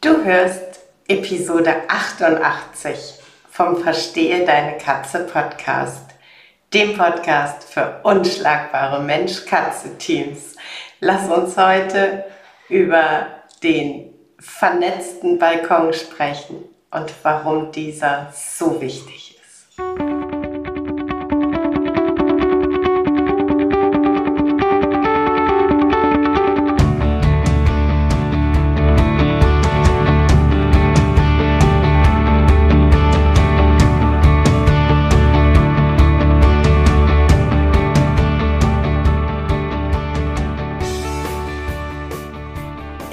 Du hörst Episode 88 vom Verstehe deine Katze Podcast, dem Podcast für unschlagbare Mensch-Katze-Teams. Lass uns heute über den vernetzten Balkon sprechen und warum dieser so wichtig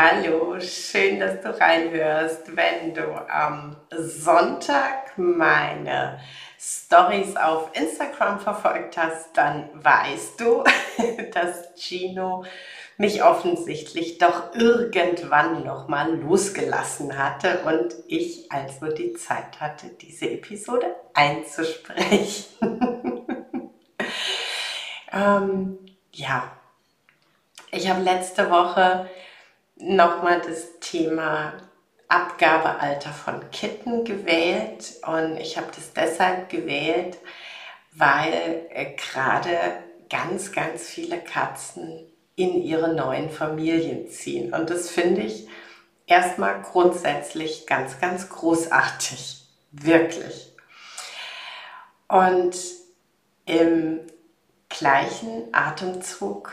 Hallo, schön, dass du reinhörst. Wenn du am Sonntag meine Stories auf Instagram verfolgt hast, dann weißt du, dass Gino mich offensichtlich doch irgendwann noch mal losgelassen hatte und ich also die Zeit hatte, diese Episode einzusprechen. ähm, ja, ich habe letzte Woche nochmal das Thema Abgabealter von Kitten gewählt und ich habe das deshalb gewählt, weil äh, gerade ganz, ganz viele Katzen in ihre neuen Familien ziehen. Und das finde ich erstmal grundsätzlich ganz, ganz großartig. Wirklich. Und im gleichen Atemzug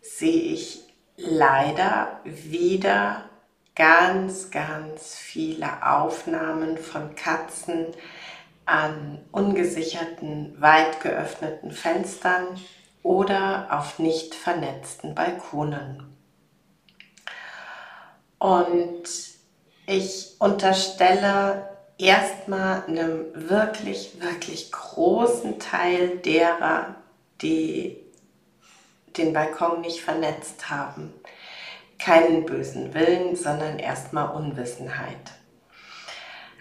sehe ich leider wieder ganz, ganz viele Aufnahmen von Katzen an ungesicherten, weit geöffneten Fenstern oder auf nicht vernetzten Balkonen. Und ich unterstelle erstmal einem wirklich, wirklich großen Teil derer, die den Balkon nicht vernetzt haben. Keinen bösen Willen, sondern erstmal Unwissenheit.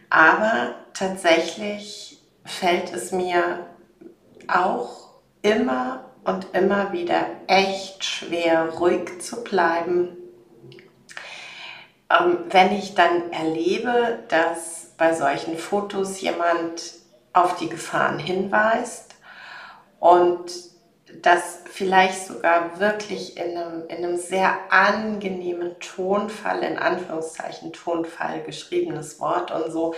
Aber tatsächlich fällt es mir auch immer und immer wieder echt schwer, ruhig zu bleiben, ähm, wenn ich dann erlebe, dass bei solchen Fotos jemand auf die Gefahren hinweist und das vielleicht sogar wirklich in einem, in einem sehr angenehmen Tonfall, in Anführungszeichen Tonfall, geschriebenes Wort und so.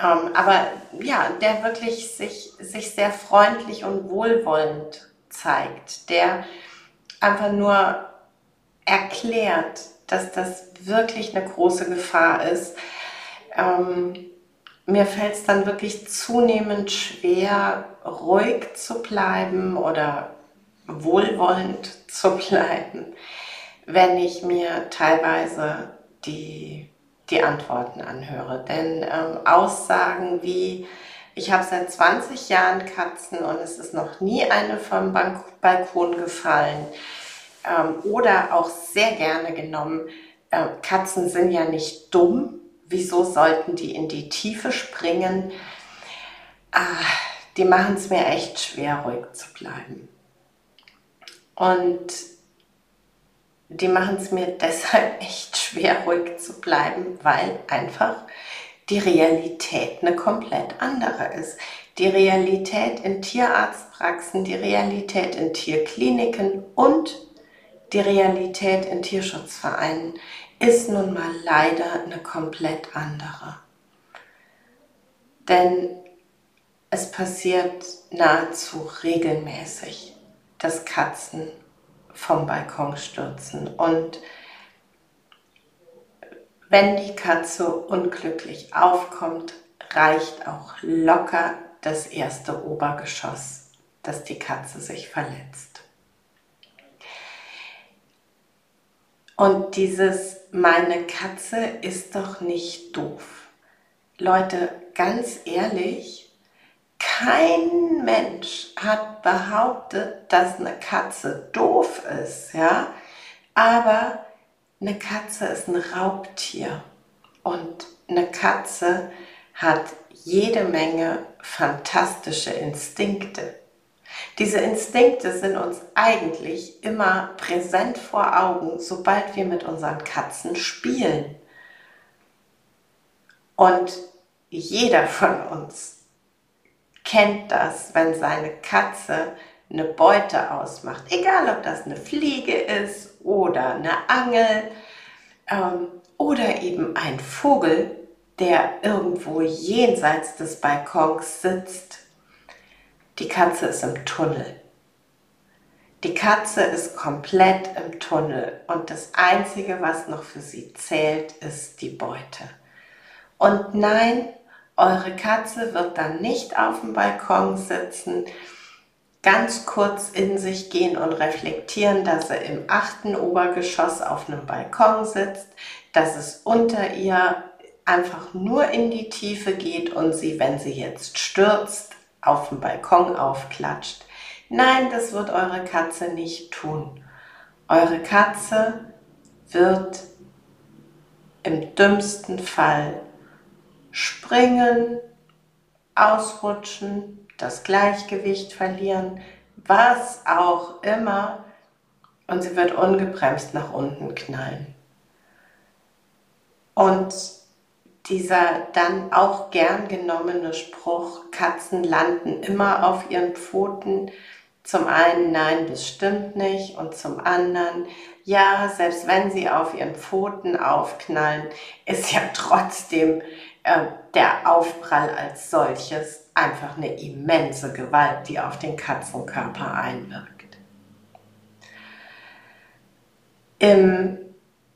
Ähm, aber ja, der wirklich sich, sich sehr freundlich und wohlwollend zeigt, der einfach nur erklärt, dass das wirklich eine große Gefahr ist. Ähm, mir fällt es dann wirklich zunehmend schwer, ruhig zu bleiben oder wohlwollend zu bleiben, wenn ich mir teilweise die, die Antworten anhöre. Denn ähm, Aussagen wie, ich habe seit 20 Jahren Katzen und es ist noch nie eine vom Balkon gefallen. Ähm, oder auch sehr gerne genommen, äh, Katzen sind ja nicht dumm. Wieso sollten die in die Tiefe springen? Ah, die machen es mir echt schwer, ruhig zu bleiben. Und die machen es mir deshalb echt schwer, ruhig zu bleiben, weil einfach die Realität eine komplett andere ist. Die Realität in Tierarztpraxen, die Realität in Tierkliniken und die Realität in Tierschutzvereinen ist nun mal leider eine komplett andere. Denn es passiert nahezu regelmäßig, dass Katzen vom Balkon stürzen. Und wenn die Katze unglücklich aufkommt, reicht auch locker das erste Obergeschoss, dass die Katze sich verletzt. Und dieses, meine Katze ist doch nicht doof. Leute, ganz ehrlich, kein Mensch hat behauptet, dass eine Katze doof ist, ja. Aber eine Katze ist ein Raubtier und eine Katze hat jede Menge fantastische Instinkte. Diese Instinkte sind uns eigentlich immer präsent vor Augen, sobald wir mit unseren Katzen spielen. Und jeder von uns kennt das, wenn seine Katze eine Beute ausmacht. Egal, ob das eine Fliege ist oder eine Angel ähm, oder eben ein Vogel, der irgendwo jenseits des Balkons sitzt die Katze ist im Tunnel. Die Katze ist komplett im Tunnel und das Einzige, was noch für sie zählt, ist die Beute. Und nein, eure Katze wird dann nicht auf dem Balkon sitzen, ganz kurz in sich gehen und reflektieren, dass sie im achten Obergeschoss auf einem Balkon sitzt, dass es unter ihr einfach nur in die Tiefe geht und sie, wenn sie jetzt stürzt, auf dem Balkon aufklatscht. Nein, das wird eure Katze nicht tun. Eure Katze wird im dümmsten Fall springen, ausrutschen, das Gleichgewicht verlieren, was auch immer, und sie wird ungebremst nach unten knallen. Und dieser dann auch gern genommene Spruch, Katzen landen immer auf ihren Pfoten. Zum einen, nein, bestimmt nicht. Und zum anderen, ja, selbst wenn sie auf ihren Pfoten aufknallen, ist ja trotzdem äh, der Aufprall als solches einfach eine immense Gewalt, die auf den Katzenkörper einwirkt. Im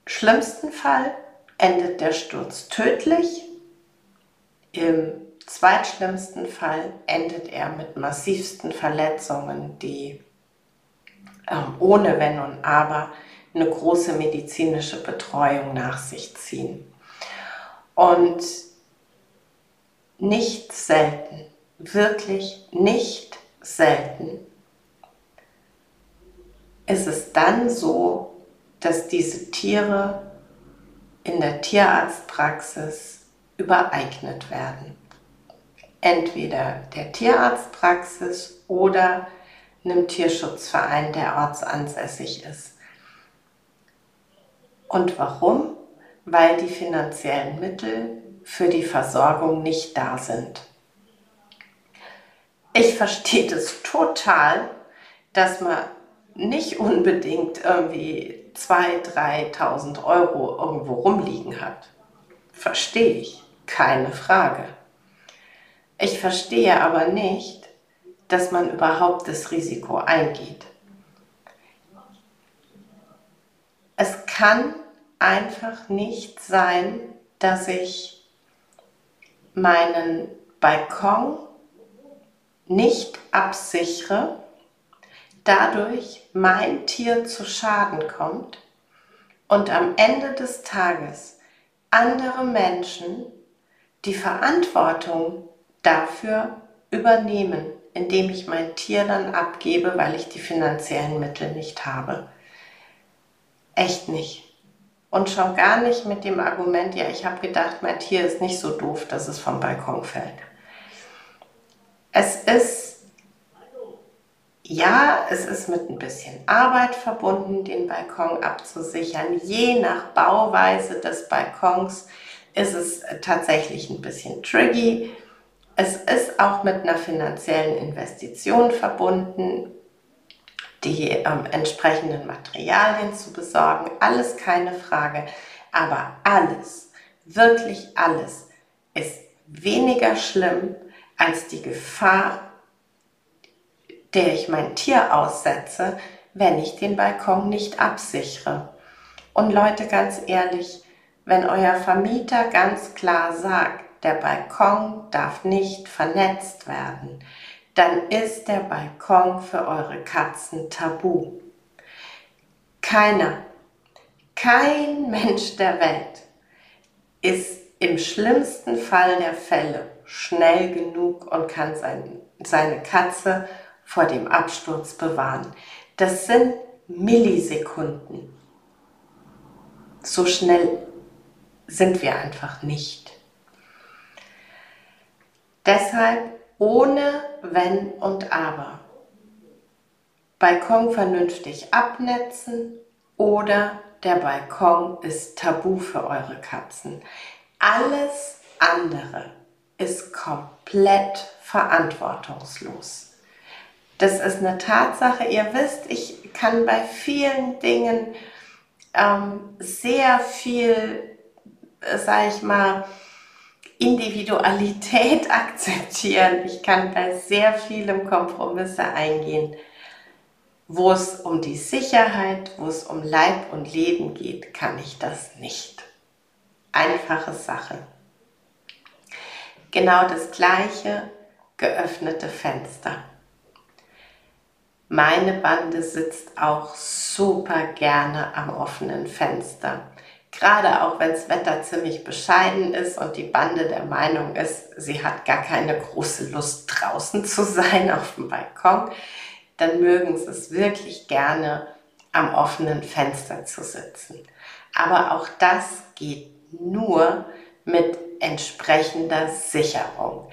schlimmsten Fall endet der Sturz tödlich. Im zweitschlimmsten Fall endet er mit massivsten Verletzungen, die ähm, ohne Wenn und Aber eine große medizinische Betreuung nach sich ziehen. Und nicht selten, wirklich nicht selten, ist es dann so, dass diese Tiere in der Tierarztpraxis übereignet werden. Entweder der Tierarztpraxis oder einem Tierschutzverein, der ortsansässig ist. Und warum? Weil die finanziellen Mittel für die Versorgung nicht da sind. Ich verstehe das total, dass man nicht unbedingt irgendwie 2.000, 3.000 Euro irgendwo rumliegen hat. Verstehe ich, keine Frage. Ich verstehe aber nicht, dass man überhaupt das Risiko eingeht. Es kann einfach nicht sein, dass ich meinen Balkon nicht absichere, dadurch mein Tier zu Schaden kommt und am Ende des Tages andere Menschen die Verantwortung dafür übernehmen, indem ich mein Tier dann abgebe, weil ich die finanziellen Mittel nicht habe. Echt nicht. Und schon gar nicht mit dem Argument, ja, ich habe gedacht, mein Tier ist nicht so doof, dass es vom Balkon fällt. Es ist ja, es ist mit ein bisschen Arbeit verbunden, den Balkon abzusichern. Je nach Bauweise des Balkons ist es tatsächlich ein bisschen tricky. Es ist auch mit einer finanziellen Investition verbunden, die ähm, entsprechenden Materialien zu besorgen. Alles keine Frage. Aber alles, wirklich alles, ist weniger schlimm als die Gefahr der ich mein Tier aussetze, wenn ich den Balkon nicht absichere. Und Leute, ganz ehrlich, wenn euer Vermieter ganz klar sagt, der Balkon darf nicht vernetzt werden, dann ist der Balkon für eure Katzen tabu. Keiner, kein Mensch der Welt ist im schlimmsten Fall der Fälle schnell genug und kann sein, seine Katze vor dem Absturz bewahren. Das sind Millisekunden. So schnell sind wir einfach nicht. Deshalb ohne Wenn und Aber. Balkon vernünftig abnetzen oder der Balkon ist tabu für eure Katzen. Alles andere ist komplett verantwortungslos. Das ist eine Tatsache. Ihr wisst, ich kann bei vielen Dingen ähm, sehr viel, äh, sage ich mal, Individualität akzeptieren. Ich kann bei sehr vielem Kompromisse eingehen. Wo es um die Sicherheit, wo es um Leib und Leben geht, kann ich das nicht. Einfache Sache. Genau das gleiche, geöffnete Fenster. Meine Bande sitzt auch super gerne am offenen Fenster. Gerade auch wenn das Wetter ziemlich bescheiden ist und die Bande der Meinung ist, sie hat gar keine große Lust draußen zu sein auf dem Balkon, dann mögen sie es wirklich gerne am offenen Fenster zu sitzen. Aber auch das geht nur mit entsprechender Sicherung.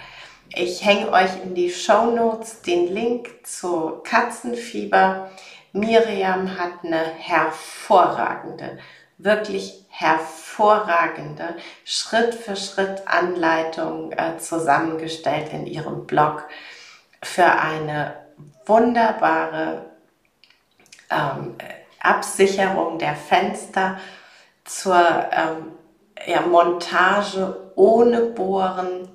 Ich hänge euch in die Show Notes den Link zu Katzenfieber. Miriam hat eine hervorragende, wirklich hervorragende Schritt für Schritt Anleitung äh, zusammengestellt in ihrem Blog für eine wunderbare ähm, Absicherung der Fenster zur ähm, ja, Montage ohne Bohren.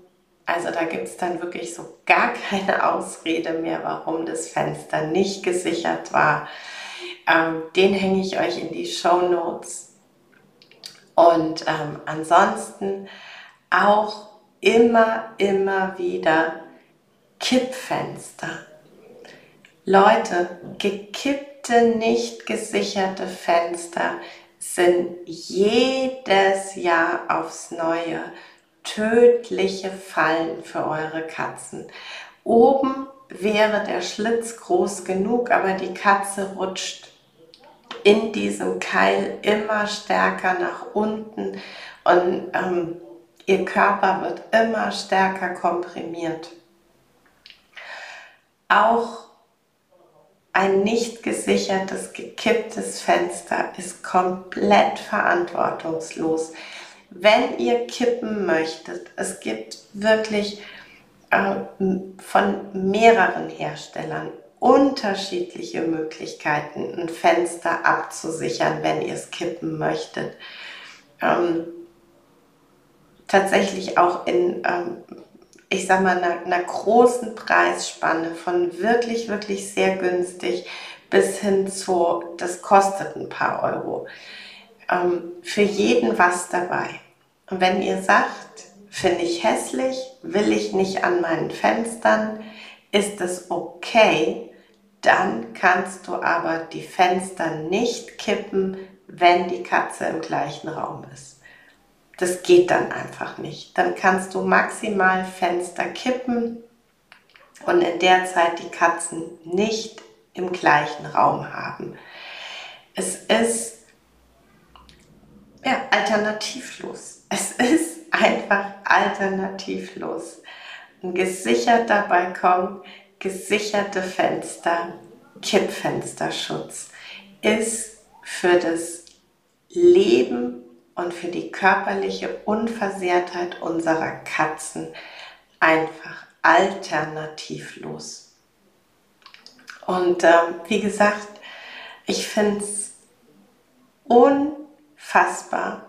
Also da gibt es dann wirklich so gar keine Ausrede mehr, warum das Fenster nicht gesichert war. Ähm, den hänge ich euch in die Show Notes. Und ähm, ansonsten auch immer, immer wieder Kippfenster. Leute, gekippte, nicht gesicherte Fenster sind jedes Jahr aufs Neue tödliche Fallen für eure Katzen. Oben wäre der Schlitz groß genug, aber die Katze rutscht in diesem Keil immer stärker nach unten und ähm, ihr Körper wird immer stärker komprimiert. Auch ein nicht gesichertes, gekipptes Fenster ist komplett verantwortungslos. Wenn ihr kippen möchtet, es gibt wirklich äh, von mehreren Herstellern unterschiedliche Möglichkeiten, ein Fenster abzusichern, wenn ihr es kippen möchtet. Ähm, tatsächlich auch in ähm, ich sag mal, einer, einer großen Preisspanne von wirklich, wirklich sehr günstig bis hin zu, das kostet ein paar Euro. Ähm, für jeden was dabei. Und wenn ihr sagt, finde ich hässlich, will ich nicht an meinen Fenstern, ist es okay, dann kannst du aber die Fenster nicht kippen, wenn die Katze im gleichen Raum ist. Das geht dann einfach nicht. Dann kannst du maximal Fenster kippen und in der Zeit die Katzen nicht im gleichen Raum haben. Es ist ja, alternativlos. Es ist einfach alternativlos. Ein gesicherter Balkon, gesicherte Fenster, Kippfensterschutz ist für das Leben und für die körperliche Unversehrtheit unserer Katzen einfach alternativlos. Und äh, wie gesagt, ich finde es unfassbar,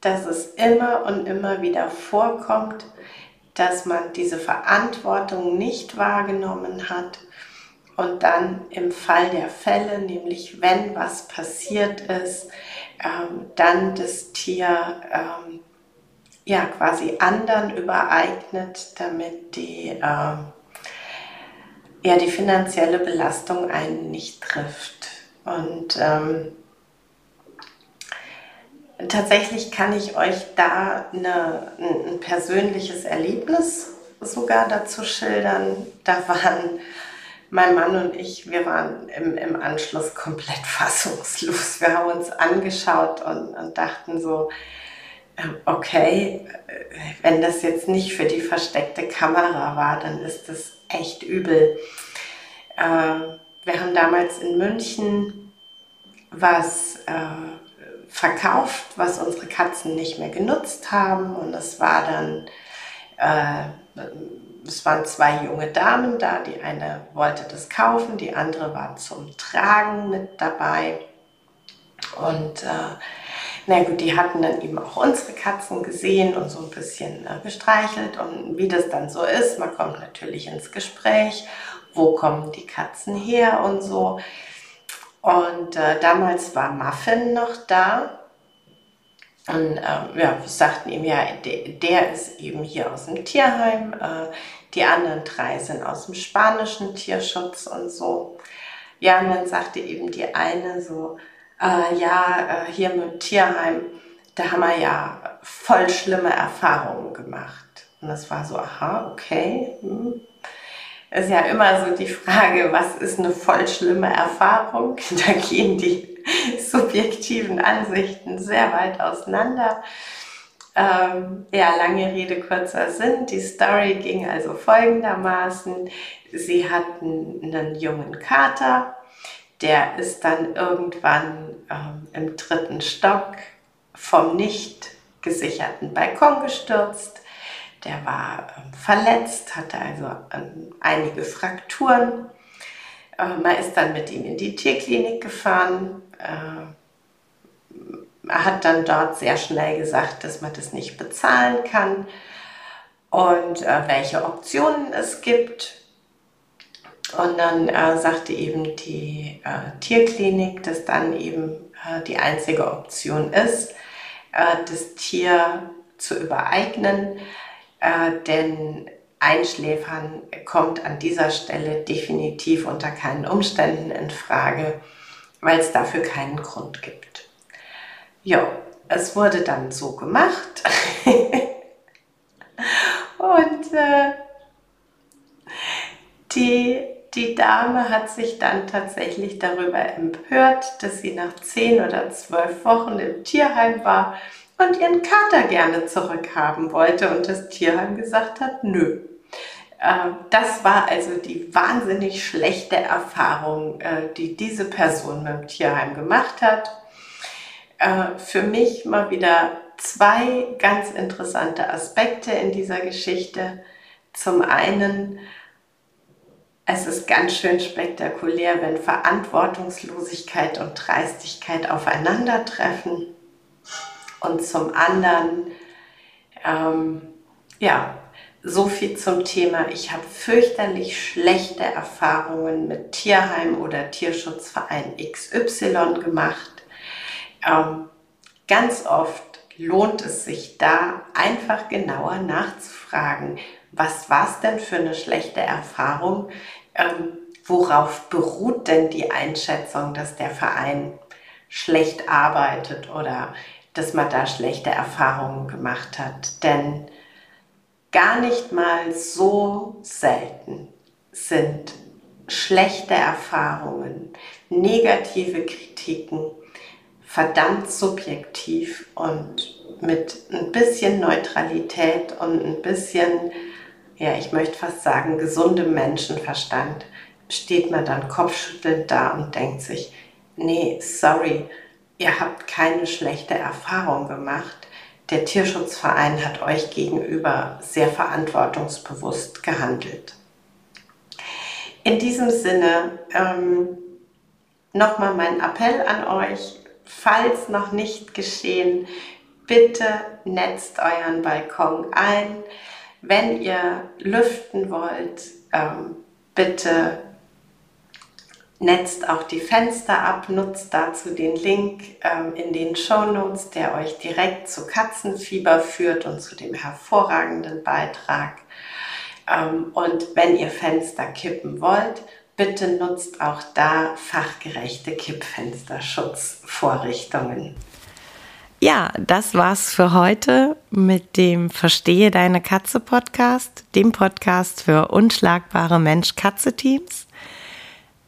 dass es immer und immer wieder vorkommt, dass man diese Verantwortung nicht wahrgenommen hat und dann im Fall der Fälle, nämlich wenn was passiert ist, ähm, dann das Tier ähm, ja quasi anderen übereignet, damit die, ähm, ja, die finanzielle Belastung einen nicht trifft. Und ähm, tatsächlich kann ich euch da eine, ein persönliches Erlebnis sogar dazu schildern. Da waren mein Mann und ich, wir waren im, im Anschluss komplett fassungslos. Wir haben uns angeschaut und, und dachten so, ähm, okay, wenn das jetzt nicht für die versteckte Kamera war, dann ist das echt übel. Äh, wir haben damals in München was äh, verkauft, was unsere Katzen nicht mehr genutzt haben und es war dann es waren zwei junge Damen da. Die eine wollte das kaufen, die andere war zum Tragen mit dabei. Und äh, na gut, die hatten dann eben auch unsere Katzen gesehen und so ein bisschen äh, gestreichelt. Und wie das dann so ist, man kommt natürlich ins Gespräch, wo kommen die Katzen her und so. Und äh, damals war Muffin noch da. Und äh, ja, wir sagten ihm ja, der, der, ist eben hier aus dem Tierheim. Äh, die anderen drei sind aus dem spanischen Tierschutz und so. Ja, und dann sagte eben die eine so, äh, ja, äh, hier mit dem Tierheim, da haben wir ja voll schlimme Erfahrungen gemacht. Und das war so, aha, okay. Hm. Ist ja immer so die Frage, was ist eine voll schlimme Erfahrung? Da gehen die subjektiven Ansichten sehr weit auseinander. Ähm, ja, lange Rede, kurzer Sinn. Die Story ging also folgendermaßen. Sie hatten einen jungen Kater, der ist dann irgendwann ähm, im dritten Stock vom nicht gesicherten Balkon gestürzt. Der war ähm, verletzt, hatte also ähm, einige Frakturen. Man ist dann mit ihm in die Tierklinik gefahren. Er hat dann dort sehr schnell gesagt, dass man das nicht bezahlen kann und äh, welche Optionen es gibt. Und dann äh, sagte eben die äh, Tierklinik, dass dann eben äh, die einzige Option ist, äh, das Tier zu übereignen, äh, denn Einschläfern kommt an dieser Stelle definitiv unter keinen Umständen in Frage, weil es dafür keinen Grund gibt. Ja, es wurde dann so gemacht. Und äh, die, die Dame hat sich dann tatsächlich darüber empört, dass sie nach zehn oder zwölf Wochen im Tierheim war und ihren Kater gerne zurückhaben wollte und das Tierheim gesagt hat, nö. Äh, das war also die wahnsinnig schlechte Erfahrung, äh, die diese Person mit dem Tierheim gemacht hat äh, für mich mal wieder zwei ganz interessante Aspekte in dieser Geschichte. Zum einen, es ist ganz schön spektakulär, wenn Verantwortungslosigkeit und Dreistigkeit aufeinandertreffen. Und zum anderen, ähm, ja, so viel zum Thema. Ich habe fürchterlich schlechte Erfahrungen mit Tierheim oder Tierschutzverein XY gemacht ähm, ganz oft lohnt es sich da einfach genauer nachzufragen, was war es denn für eine schlechte Erfahrung? Ähm, worauf beruht denn die Einschätzung, dass der Verein schlecht arbeitet oder dass man da schlechte Erfahrungen gemacht hat? Denn gar nicht mal so selten sind schlechte Erfahrungen, negative Kritiken, verdammt subjektiv und mit ein bisschen Neutralität und ein bisschen, ja, ich möchte fast sagen, gesundem Menschenverstand steht man dann kopfschüttelnd da und denkt sich, nee, sorry, ihr habt keine schlechte Erfahrung gemacht. Der Tierschutzverein hat euch gegenüber sehr verantwortungsbewusst gehandelt. In diesem Sinne ähm, nochmal mein Appell an euch, falls noch nicht geschehen, bitte netzt euren Balkon ein. Wenn ihr lüften wollt, ähm, bitte netzt auch die Fenster ab, nutzt dazu den Link ähm, in den Show Notes, der euch direkt zu Katzenfieber führt und zu dem hervorragenden Beitrag. Ähm, und wenn ihr Fenster kippen wollt, Bitte nutzt auch da fachgerechte Kippfensterschutzvorrichtungen. Ja, das war's für heute mit dem Verstehe deine Katze Podcast, dem Podcast für unschlagbare Mensch-Katze-Teams.